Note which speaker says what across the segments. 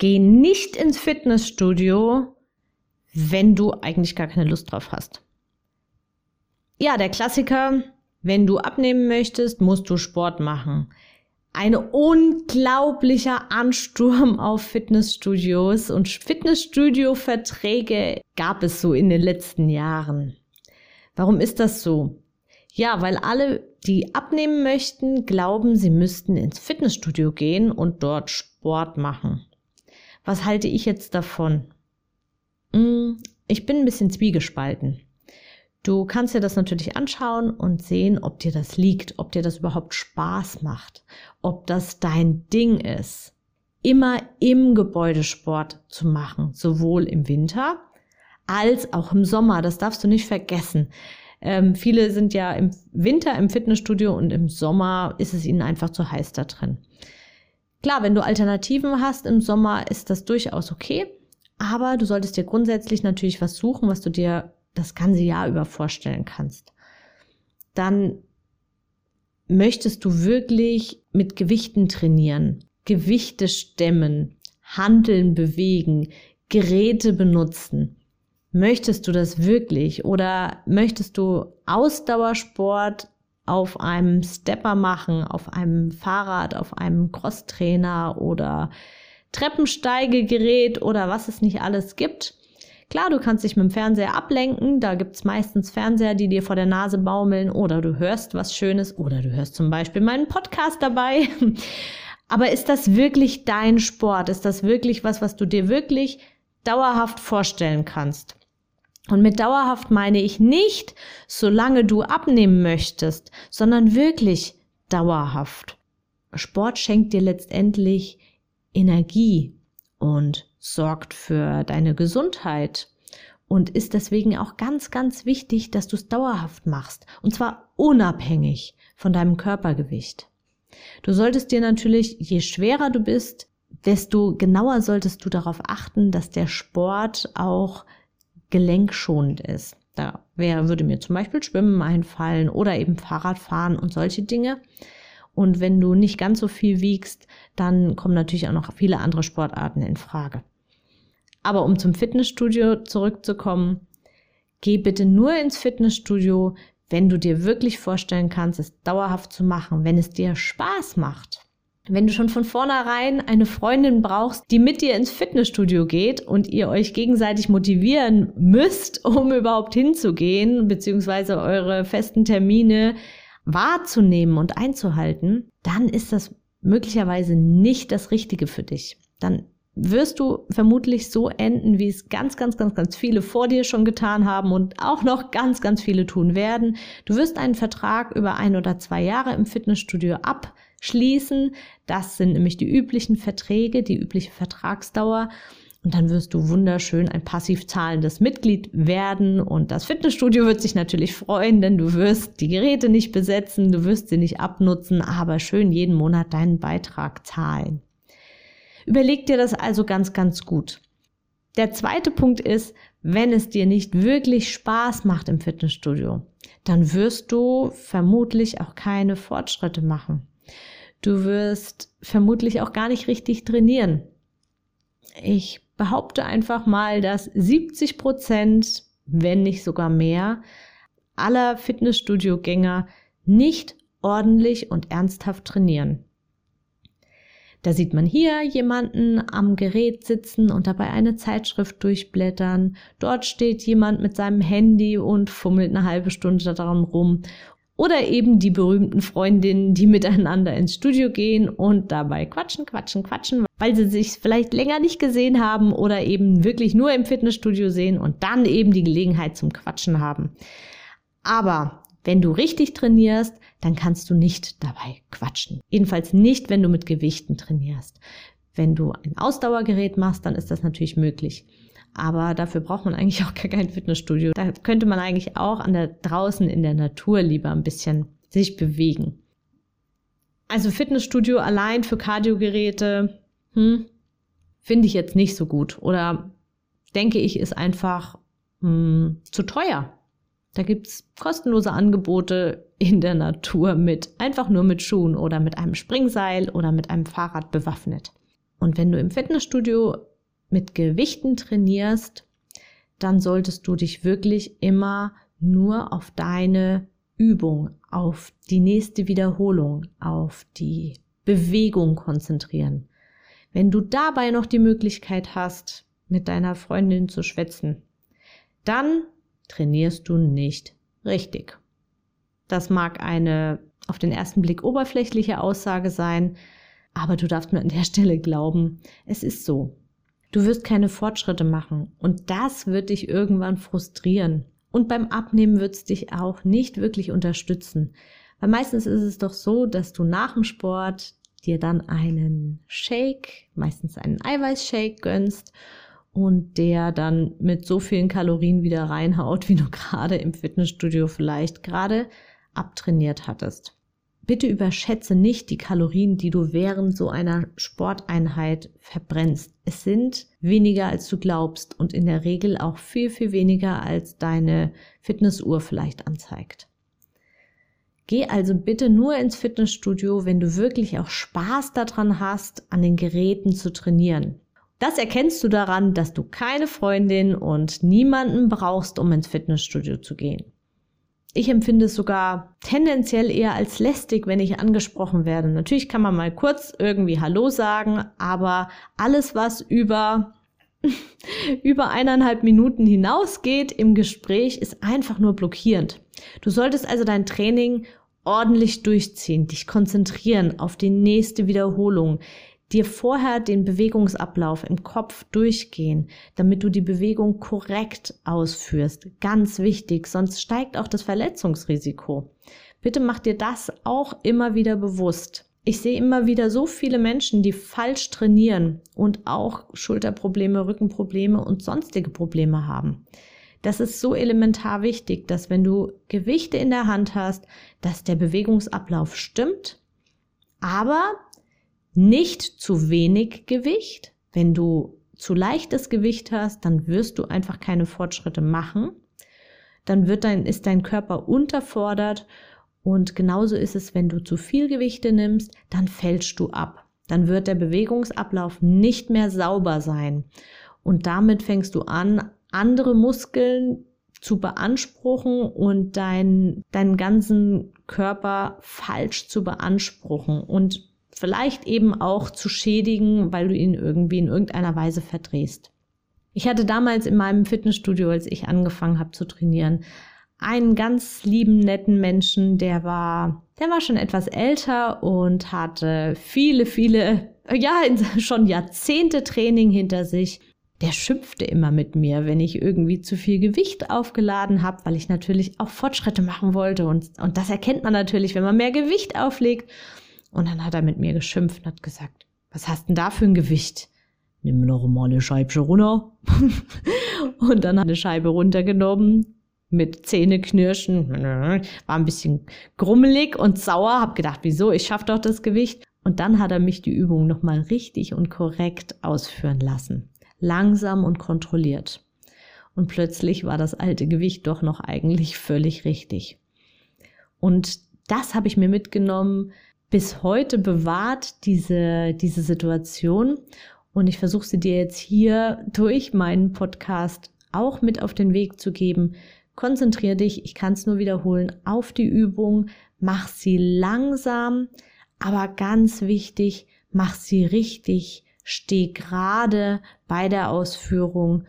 Speaker 1: Geh nicht ins Fitnessstudio, wenn du eigentlich gar keine Lust drauf hast. Ja, der Klassiker, wenn du abnehmen möchtest, musst du Sport machen. Ein unglaublicher Ansturm auf Fitnessstudios und Fitnessstudio-Verträge gab es so in den letzten Jahren. Warum ist das so? Ja, weil alle, die abnehmen möchten, glauben, sie müssten ins Fitnessstudio gehen und dort Sport machen. Was halte ich jetzt davon? Hm, ich bin ein bisschen zwiegespalten. Du kannst dir das natürlich anschauen und sehen, ob dir das liegt, ob dir das überhaupt Spaß macht, ob das dein Ding ist. Immer im Gebäudesport zu machen, sowohl im Winter als auch im Sommer. Das darfst du nicht vergessen. Ähm, viele sind ja im Winter im Fitnessstudio und im Sommer ist es ihnen einfach zu heiß da drin. Klar, wenn du Alternativen hast im Sommer, ist das durchaus okay. Aber du solltest dir grundsätzlich natürlich was suchen, was du dir das ganze Jahr über vorstellen kannst. Dann möchtest du wirklich mit Gewichten trainieren, Gewichte stemmen, Handeln bewegen, Geräte benutzen. Möchtest du das wirklich oder möchtest du Ausdauersport auf einem Stepper machen, auf einem Fahrrad, auf einem Crosstrainer oder Treppensteigegerät oder was es nicht alles gibt. Klar, du kannst dich mit dem Fernseher ablenken, da gibt's meistens Fernseher, die dir vor der Nase baumeln oder du hörst was Schönes oder du hörst zum Beispiel meinen Podcast dabei. Aber ist das wirklich dein Sport? Ist das wirklich was, was du dir wirklich dauerhaft vorstellen kannst? Und mit dauerhaft meine ich nicht, solange du abnehmen möchtest, sondern wirklich dauerhaft. Sport schenkt dir letztendlich Energie und sorgt für deine Gesundheit und ist deswegen auch ganz, ganz wichtig, dass du es dauerhaft machst und zwar unabhängig von deinem Körpergewicht. Du solltest dir natürlich, je schwerer du bist, desto genauer solltest du darauf achten, dass der Sport auch gelenkschonend ist. Da wäre, würde mir zum Beispiel Schwimmen einfallen oder eben Fahrradfahren und solche Dinge. Und wenn du nicht ganz so viel wiegst, dann kommen natürlich auch noch viele andere Sportarten in Frage. Aber um zum Fitnessstudio zurückzukommen, geh bitte nur ins Fitnessstudio, wenn du dir wirklich vorstellen kannst, es dauerhaft zu machen, wenn es dir Spaß macht. Wenn du schon von vornherein eine Freundin brauchst, die mit dir ins Fitnessstudio geht und ihr euch gegenseitig motivieren müsst, um überhaupt hinzugehen, beziehungsweise eure festen Termine wahrzunehmen und einzuhalten, dann ist das möglicherweise nicht das Richtige für dich. Dann wirst du vermutlich so enden, wie es ganz, ganz, ganz, ganz viele vor dir schon getan haben und auch noch ganz, ganz viele tun werden. Du wirst einen Vertrag über ein oder zwei Jahre im Fitnessstudio ab schließen. Das sind nämlich die üblichen Verträge, die übliche Vertragsdauer. Und dann wirst du wunderschön ein passiv zahlendes Mitglied werden. Und das Fitnessstudio wird sich natürlich freuen, denn du wirst die Geräte nicht besetzen, du wirst sie nicht abnutzen, aber schön jeden Monat deinen Beitrag zahlen. Überleg dir das also ganz, ganz gut. Der zweite Punkt ist, wenn es dir nicht wirklich Spaß macht im Fitnessstudio, dann wirst du vermutlich auch keine Fortschritte machen. Du wirst vermutlich auch gar nicht richtig trainieren. Ich behaupte einfach mal, dass 70 Prozent, wenn nicht sogar mehr, aller Fitnessstudio-Gänger nicht ordentlich und ernsthaft trainieren. Da sieht man hier jemanden am Gerät sitzen und dabei eine Zeitschrift durchblättern. Dort steht jemand mit seinem Handy und fummelt eine halbe Stunde daran rum. Oder eben die berühmten Freundinnen, die miteinander ins Studio gehen und dabei quatschen, quatschen, quatschen, weil sie sich vielleicht länger nicht gesehen haben oder eben wirklich nur im Fitnessstudio sehen und dann eben die Gelegenheit zum Quatschen haben. Aber wenn du richtig trainierst, dann kannst du nicht dabei quatschen. Jedenfalls nicht, wenn du mit Gewichten trainierst. Wenn du ein Ausdauergerät machst, dann ist das natürlich möglich. Aber dafür braucht man eigentlich auch gar kein Fitnessstudio. Da könnte man eigentlich auch an der, draußen in der Natur lieber ein bisschen sich bewegen. Also Fitnessstudio allein für Kardiogeräte, hm, finde ich jetzt nicht so gut. Oder denke ich, ist einfach hm, zu teuer. Da gibt's kostenlose Angebote in der Natur mit, einfach nur mit Schuhen oder mit einem Springseil oder mit einem Fahrrad bewaffnet. Und wenn du im Fitnessstudio mit Gewichten trainierst, dann solltest du dich wirklich immer nur auf deine Übung, auf die nächste Wiederholung, auf die Bewegung konzentrieren. Wenn du dabei noch die Möglichkeit hast, mit deiner Freundin zu schwätzen, dann trainierst du nicht richtig. Das mag eine auf den ersten Blick oberflächliche Aussage sein, aber du darfst mir an der Stelle glauben, es ist so. Du wirst keine Fortschritte machen und das wird dich irgendwann frustrieren. Und beim Abnehmen wird es dich auch nicht wirklich unterstützen. Weil meistens ist es doch so, dass du nach dem Sport dir dann einen Shake, meistens einen Eiweißshake gönnst und der dann mit so vielen Kalorien wieder reinhaut, wie du gerade im Fitnessstudio vielleicht gerade abtrainiert hattest. Bitte überschätze nicht die Kalorien, die du während so einer Sporteinheit verbrennst. Es sind weniger, als du glaubst und in der Regel auch viel, viel weniger, als deine Fitnessuhr vielleicht anzeigt. Geh also bitte nur ins Fitnessstudio, wenn du wirklich auch Spaß daran hast, an den Geräten zu trainieren. Das erkennst du daran, dass du keine Freundin und niemanden brauchst, um ins Fitnessstudio zu gehen. Ich empfinde es sogar tendenziell eher als lästig, wenn ich angesprochen werde. Natürlich kann man mal kurz irgendwie Hallo sagen, aber alles, was über, über eineinhalb Minuten hinausgeht im Gespräch, ist einfach nur blockierend. Du solltest also dein Training ordentlich durchziehen, dich konzentrieren auf die nächste Wiederholung, dir vorher den Bewegungsablauf im Kopf durchgehen, damit du die Bewegung korrekt ausführst. Ganz wichtig, sonst steigt auch das Verletzungsrisiko. Bitte mach dir das auch immer wieder bewusst. Ich sehe immer wieder so viele Menschen, die falsch trainieren und auch Schulterprobleme, Rückenprobleme und sonstige Probleme haben. Das ist so elementar wichtig, dass wenn du Gewichte in der Hand hast, dass der Bewegungsablauf stimmt, aber nicht zu wenig Gewicht. Wenn du zu leichtes Gewicht hast, dann wirst du einfach keine Fortschritte machen. Dann wird dein, ist dein Körper unterfordert und genauso ist es, wenn du zu viel Gewichte nimmst, dann fällst du ab. Dann wird der Bewegungsablauf nicht mehr sauber sein. Und damit fängst du an, andere Muskeln zu beanspruchen und dein, deinen ganzen Körper falsch zu beanspruchen und vielleicht eben auch zu schädigen, weil du ihn irgendwie in irgendeiner Weise verdrehst. Ich hatte damals in meinem Fitnessstudio, als ich angefangen habe zu trainieren, einen ganz lieben, netten Menschen, der war, der war schon etwas älter und hatte viele, viele, ja, schon Jahrzehnte Training hinter sich der schimpfte immer mit mir, wenn ich irgendwie zu viel Gewicht aufgeladen habe, weil ich natürlich auch Fortschritte machen wollte. Und, und das erkennt man natürlich, wenn man mehr Gewicht auflegt. Und dann hat er mit mir geschimpft und hat gesagt, was hast denn da für ein Gewicht? Nimm noch mal eine Scheibe runter. und dann hat eine Scheibe runtergenommen, mit Zähneknirschen, war ein bisschen grummelig und sauer, hab gedacht, wieso, ich schaff doch das Gewicht. Und dann hat er mich die Übung nochmal richtig und korrekt ausführen lassen langsam und kontrolliert. Und plötzlich war das alte Gewicht doch noch eigentlich völlig richtig. Und das habe ich mir mitgenommen, bis heute bewahrt diese, diese Situation. Und ich versuche sie dir jetzt hier durch meinen Podcast auch mit auf den Weg zu geben. Konzentriere dich, ich kann es nur wiederholen, auf die Übung, mach sie langsam, aber ganz wichtig, mach sie richtig Steh gerade bei der Ausführung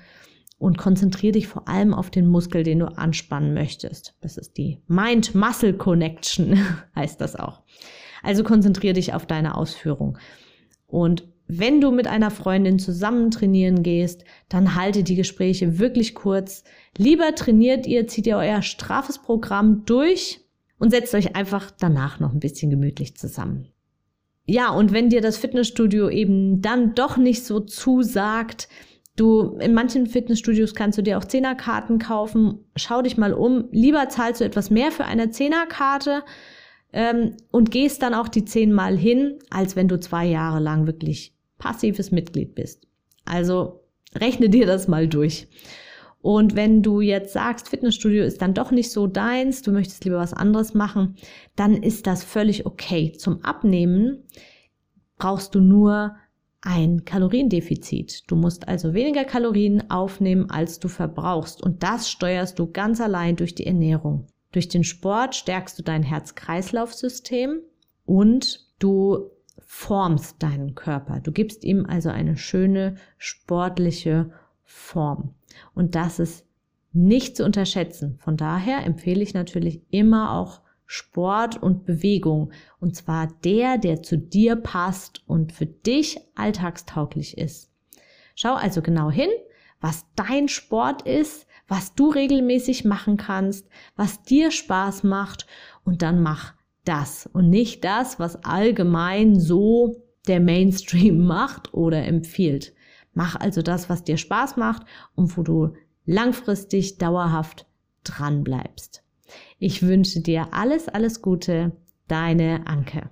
Speaker 1: und konzentriere dich vor allem auf den Muskel, den du anspannen möchtest. Das ist die Mind-Muscle Connection, heißt das auch. Also konzentriere dich auf deine Ausführung. Und wenn du mit einer Freundin zusammen trainieren gehst, dann halte die Gespräche wirklich kurz. Lieber trainiert ihr, zieht ihr euer straffes Programm durch und setzt euch einfach danach noch ein bisschen gemütlich zusammen. Ja, und wenn dir das Fitnessstudio eben dann doch nicht so zusagt, Du, in manchen Fitnessstudios kannst du dir auch Zehnerkarten kaufen. Schau dich mal um. Lieber zahlst du etwas mehr für eine Zehnerkarte ähm, und gehst dann auch die zehnmal hin, als wenn du zwei Jahre lang wirklich passives Mitglied bist. Also rechne dir das mal durch. Und wenn du jetzt sagst, Fitnessstudio ist dann doch nicht so deins, du möchtest lieber was anderes machen, dann ist das völlig okay. Zum Abnehmen brauchst du nur ein Kaloriendefizit. Du musst also weniger Kalorien aufnehmen, als du verbrauchst. Und das steuerst du ganz allein durch die Ernährung. Durch den Sport stärkst du dein Herz-Kreislauf-System und du formst deinen Körper. Du gibst ihm also eine schöne sportliche Form. Und das ist nicht zu unterschätzen. Von daher empfehle ich natürlich immer auch Sport und Bewegung. Und zwar der, der zu dir passt und für dich alltagstauglich ist. Schau also genau hin, was dein Sport ist, was du regelmäßig machen kannst, was dir Spaß macht und dann mach das und nicht das, was allgemein so der Mainstream macht oder empfiehlt. Mach also das, was dir Spaß macht und wo du langfristig dauerhaft dran bleibst. Ich wünsche dir alles, alles Gute, deine Anke.